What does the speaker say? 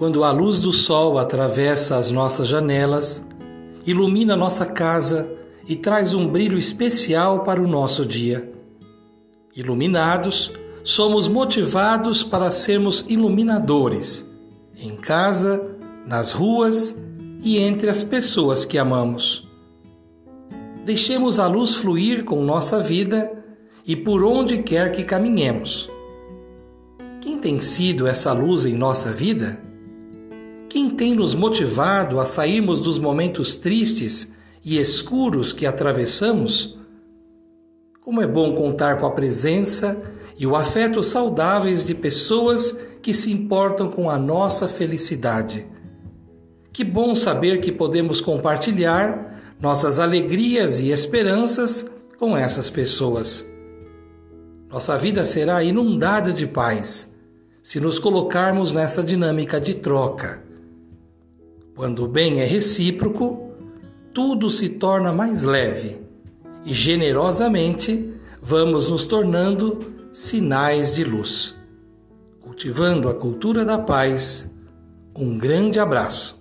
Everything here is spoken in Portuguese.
quando a luz do sol atravessa as nossas janelas, ilumina nossa casa e traz um brilho especial para o nosso dia. Iluminados, somos motivados para sermos iluminadores em casa, nas ruas e entre as pessoas que amamos. Deixemos a luz fluir com nossa vida e por onde quer que caminhemos. Quem tem sido essa luz em nossa vida? Quem tem nos motivado a sairmos dos momentos tristes e escuros que atravessamos? Como é bom contar com a presença e o afeto saudáveis de pessoas que se importam com a nossa felicidade. Que bom saber que podemos compartilhar nossas alegrias e esperanças com essas pessoas. Nossa vida será inundada de paz se nos colocarmos nessa dinâmica de troca. Quando o bem é recíproco, tudo se torna mais leve e generosamente vamos nos tornando sinais de luz. Cultivando a cultura da paz, um grande abraço.